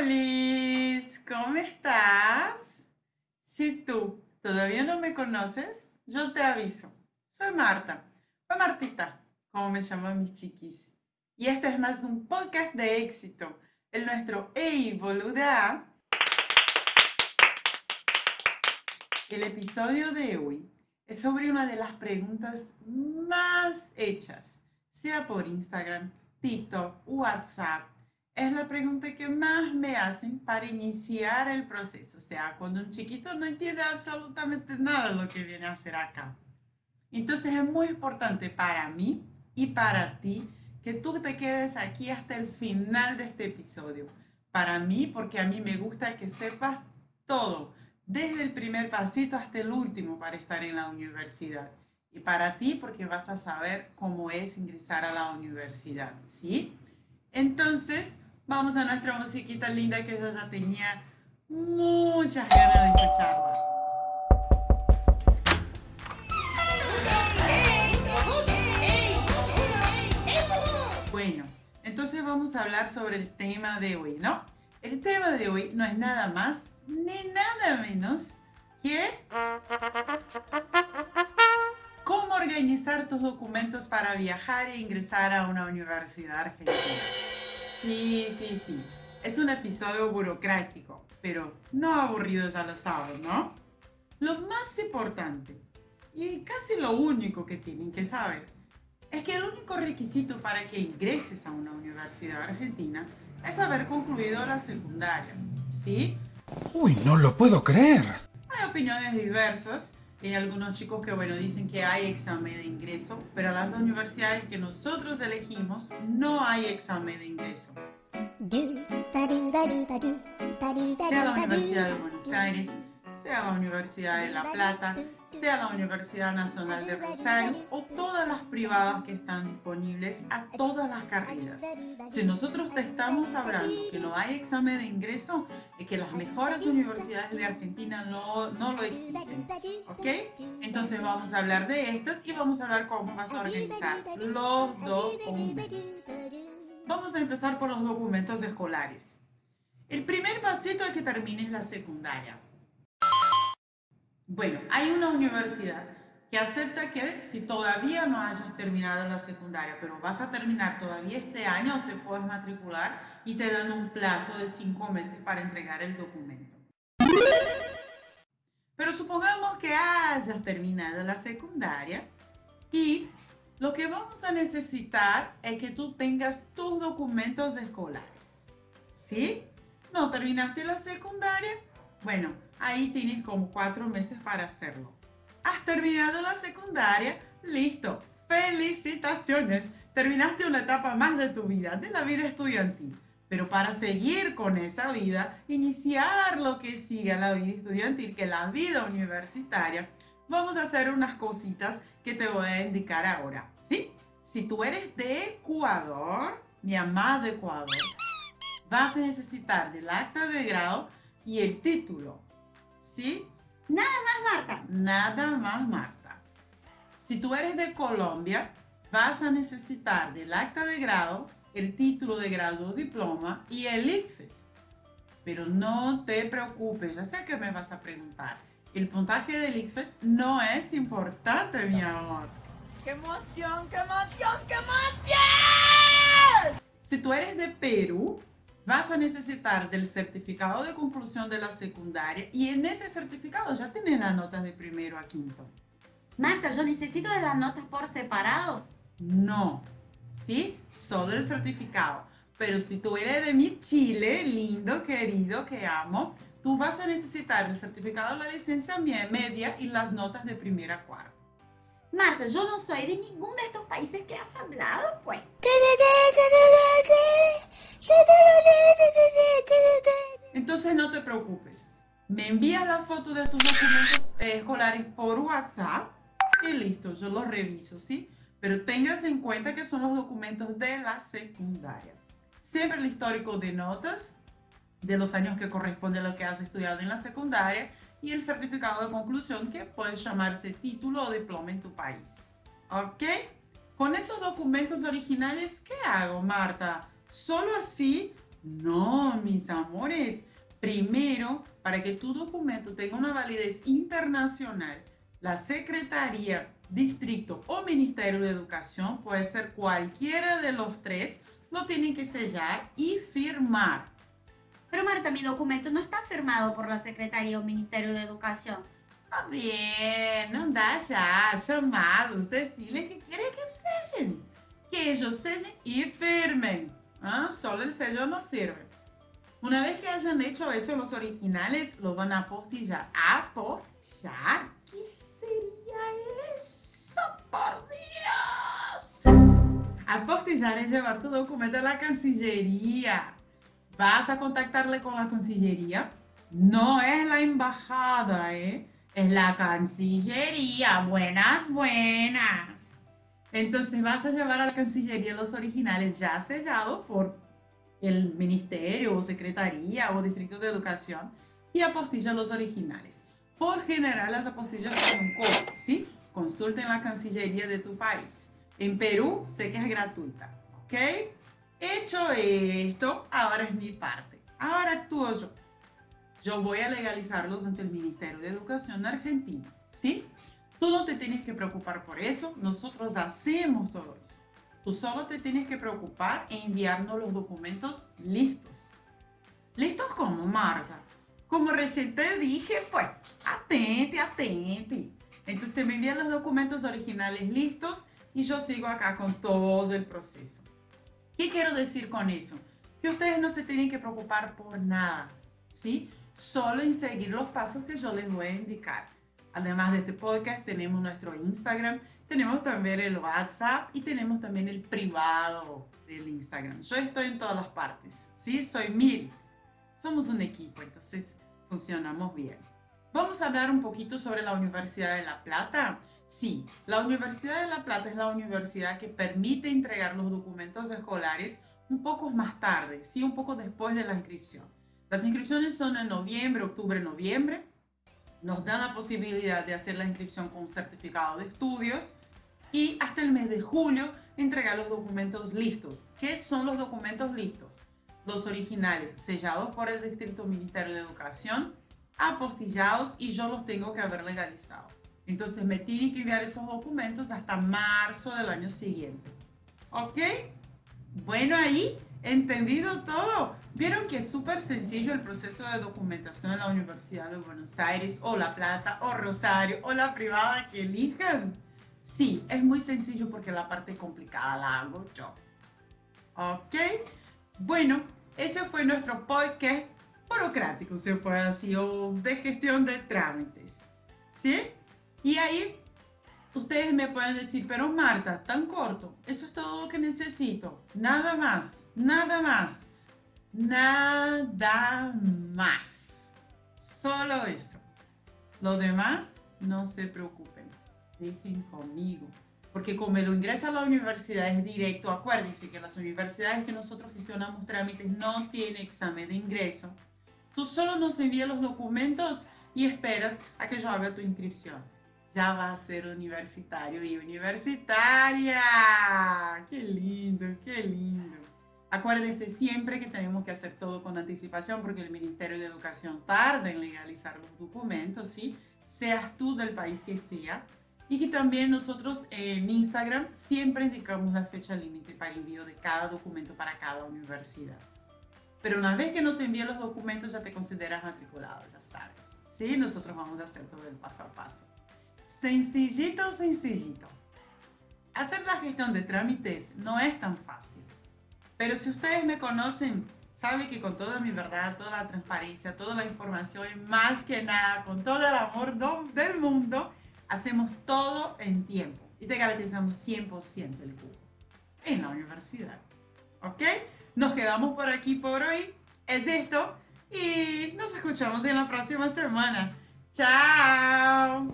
Hola, ¿cómo estás? Si tú todavía no me conoces, yo te aviso. Soy Marta, o Martita, como me llaman mis chiquis. Y este es más un podcast de éxito, el nuestro Ey Boluda. El episodio de hoy es sobre una de las preguntas más hechas, sea por Instagram, TikTok, WhatsApp es la pregunta que más me hacen para iniciar el proceso. O sea, cuando un chiquito no entiende absolutamente nada de lo que viene a hacer acá. Entonces es muy importante para mí y para ti que tú te quedes aquí hasta el final de este episodio. Para mí, porque a mí me gusta que sepas todo, desde el primer pasito hasta el último para estar en la universidad. Y para ti, porque vas a saber cómo es ingresar a la universidad, ¿sí? Entonces, vamos a nuestra musiquita linda que yo ya tenía muchas ganas de escucharla. Bueno, entonces vamos a hablar sobre el tema de hoy, ¿no? El tema de hoy no es nada más ni nada menos que cómo organizar tus documentos para viajar e ingresar a una universidad argentina. Sí, sí, sí. Es un episodio burocrático, pero no aburrido, ya lo sabes, ¿no? Lo más importante, y casi lo único que tienen que saber, es que el único requisito para que ingreses a una universidad argentina es haber concluido la secundaria, ¿sí? Uy, no lo puedo creer. Hay opiniones diversas. Hay algunos chicos que, bueno, dicen que hay examen de ingreso, pero a las universidades que nosotros elegimos no hay examen de ingreso. Sea la Universidad de Buenos Aires, sea la Universidad de La Plata, sea la Universidad Nacional de Rosario o todas las privadas que están disponibles a todas las carreras. Si nosotros te estamos hablando que no hay examen de ingreso, es que las mejores universidades de Argentina no, no lo exigen. ¿Ok? Entonces vamos a hablar de estas y vamos a hablar cómo vas a organizar los documentos. Vamos a empezar por los documentos escolares. El primer pasito es que termines la secundaria. Bueno, hay una universidad que acepta que si todavía no hayas terminado la secundaria, pero vas a terminar todavía este año, te puedes matricular y te dan un plazo de cinco meses para entregar el documento. Pero supongamos que hayas terminado la secundaria y lo que vamos a necesitar es que tú tengas tus documentos escolares. ¿Sí? ¿No terminaste la secundaria? Bueno, ahí tienes como cuatro meses para hacerlo. Has terminado la secundaria, listo. Felicitaciones, terminaste una etapa más de tu vida, de la vida estudiantil. Pero para seguir con esa vida, iniciar lo que sigue la vida estudiantil, que es la vida universitaria, vamos a hacer unas cositas que te voy a indicar ahora. ¿Sí? Si tú eres de Ecuador, mi amado Ecuador, vas a necesitar del acta de grado y el título. ¿Sí? Nada más, Marta. Nada más, Marta. Si tú eres de Colombia, vas a necesitar del acta de grado, el título de grado o diploma y el ICFES. Pero no te preocupes, ya sé que me vas a preguntar. El puntaje del ICFES no es importante, mi amor. ¡Qué emoción, qué emoción, qué emoción! Si tú eres de Perú, vas a necesitar del certificado de conclusión de la secundaria y en ese certificado ya tienes las notas de primero a quinto. Marta, yo necesito de las notas por separado. No, ¿sí? Solo el certificado. Pero si tú eres de mi Chile, lindo, querido, que amo, tú vas a necesitar el certificado de la licencia media y las notas de primera a cuarta. Marta, yo no soy de ninguno de estos países que has hablado, pues. Entonces no te preocupes. Me envías la foto de tus documentos escolares por WhatsApp y listo, yo los reviso, ¿sí? Pero tengas en cuenta que son los documentos de la secundaria. Siempre el histórico de notas de los años que corresponde a lo que has estudiado en la secundaria y el certificado de conclusión que puede llamarse título o diploma en tu país. ¿Ok? Con esos documentos originales, ¿qué hago, Marta? Solo así No, mis amores. Primero, para que tu documento tenga una validez internacional, la Secretaría, Distrito o Ministerio de Educación, puede ser cualquiera de los tres, lo tienen que sellar y firmar. Pero Marta, mi documento no está firmado por la Secretaría o Ministerio de Educación. Está bien, da ya, llamados, decirles que quieres que sellen. Que ellos sellen y firmen. Ah, Solo el sello no sirve. Una vez que hayan hecho eso, los originales lo van a apostillar. ¿Apostillar? ¿Qué sería eso? ¡Por Dios! Apostillar es llevar tu documento a la Cancillería. ¿Vas a contactarle con la Cancillería? No es la embajada, ¿eh? Es la Cancillería. Buenas, buenas. Entonces vas a llevar a la Cancillería los originales ya sellados por el Ministerio o Secretaría o Distrito de Educación y apostillan los originales. Por general las apostillas son un costo, ¿sí? Consulten la Cancillería de tu país. En Perú sé que es gratuita, ¿ok? Hecho esto, ahora es mi parte. Ahora actúo yo. Yo voy a legalizarlos ante el Ministerio de Educación Argentina, ¿sí? Tú no te tienes que preocupar por eso, nosotros hacemos todo eso. Tú solo te tienes que preocupar en enviarnos los documentos listos. ¿Listos como, Marta? Como recién te dije, pues, atente, atente. Entonces me envían los documentos originales listos y yo sigo acá con todo el proceso. ¿Qué quiero decir con eso? Que ustedes no se tienen que preocupar por nada, ¿sí? Solo en seguir los pasos que yo les voy a indicar. Además de este podcast, tenemos nuestro Instagram, tenemos también el WhatsApp y tenemos también el privado del Instagram. Yo estoy en todas las partes, ¿sí? Soy mil. Somos un equipo, entonces funcionamos bien. Vamos a hablar un poquito sobre la Universidad de La Plata. Sí, la Universidad de La Plata es la universidad que permite entregar los documentos escolares un poco más tarde, sí, un poco después de la inscripción. Las inscripciones son en noviembre, octubre, noviembre nos dan la posibilidad de hacer la inscripción con certificado de estudios y hasta el mes de julio entregar los documentos listos. ¿Qué son los documentos listos? Los originales sellados por el Distrito Ministerio de Educación, apostillados y yo los tengo que haber legalizado. Entonces me tienen que enviar esos documentos hasta marzo del año siguiente. ¿Ok? Bueno, ahí ¿Entendido todo? ¿Vieron que es súper sencillo el proceso de documentación en la Universidad de Buenos Aires o La Plata o Rosario o la privada que elijan? Sí, es muy sencillo porque la parte complicada la hago yo. ¿Ok? Bueno, ese fue nuestro podcast burocrático, se puede decir, o de gestión de trámites. ¿Sí? Y ahí Ustedes me pueden decir, pero Marta, tan corto, eso es todo lo que necesito. Nada más, nada más, nada más. Solo eso. Lo demás, no se preocupen. Dejen conmigo. Porque como lo ingresa a la universidad es directo, acuérdense que las universidades que nosotros gestionamos trámites no tienen examen de ingreso. Tú solo nos envías los documentos y esperas a que yo haga tu inscripción ya va a ser universitario y universitaria. ¡Qué lindo, qué lindo! Acuérdense siempre que tenemos que hacer todo con anticipación porque el Ministerio de Educación tarda en legalizar los documentos, ¿sí? Seas tú del país que sea. Y que también nosotros en Instagram siempre indicamos la fecha límite para envío de cada documento para cada universidad. Pero una vez que nos envíen los documentos ya te consideras matriculado, ya sabes. Sí, nosotros vamos a hacer todo el paso a paso. Sencillito, sencillito. Hacer la gestión de trámites no es tan fácil. Pero si ustedes me conocen, saben que con toda mi verdad, toda la transparencia, toda la información y más que nada, con todo el amor del mundo, hacemos todo en tiempo y te garantizamos 100% el cupo en la universidad. ¿Ok? Nos quedamos por aquí por hoy. Es esto y nos escuchamos en la próxima semana. Chao.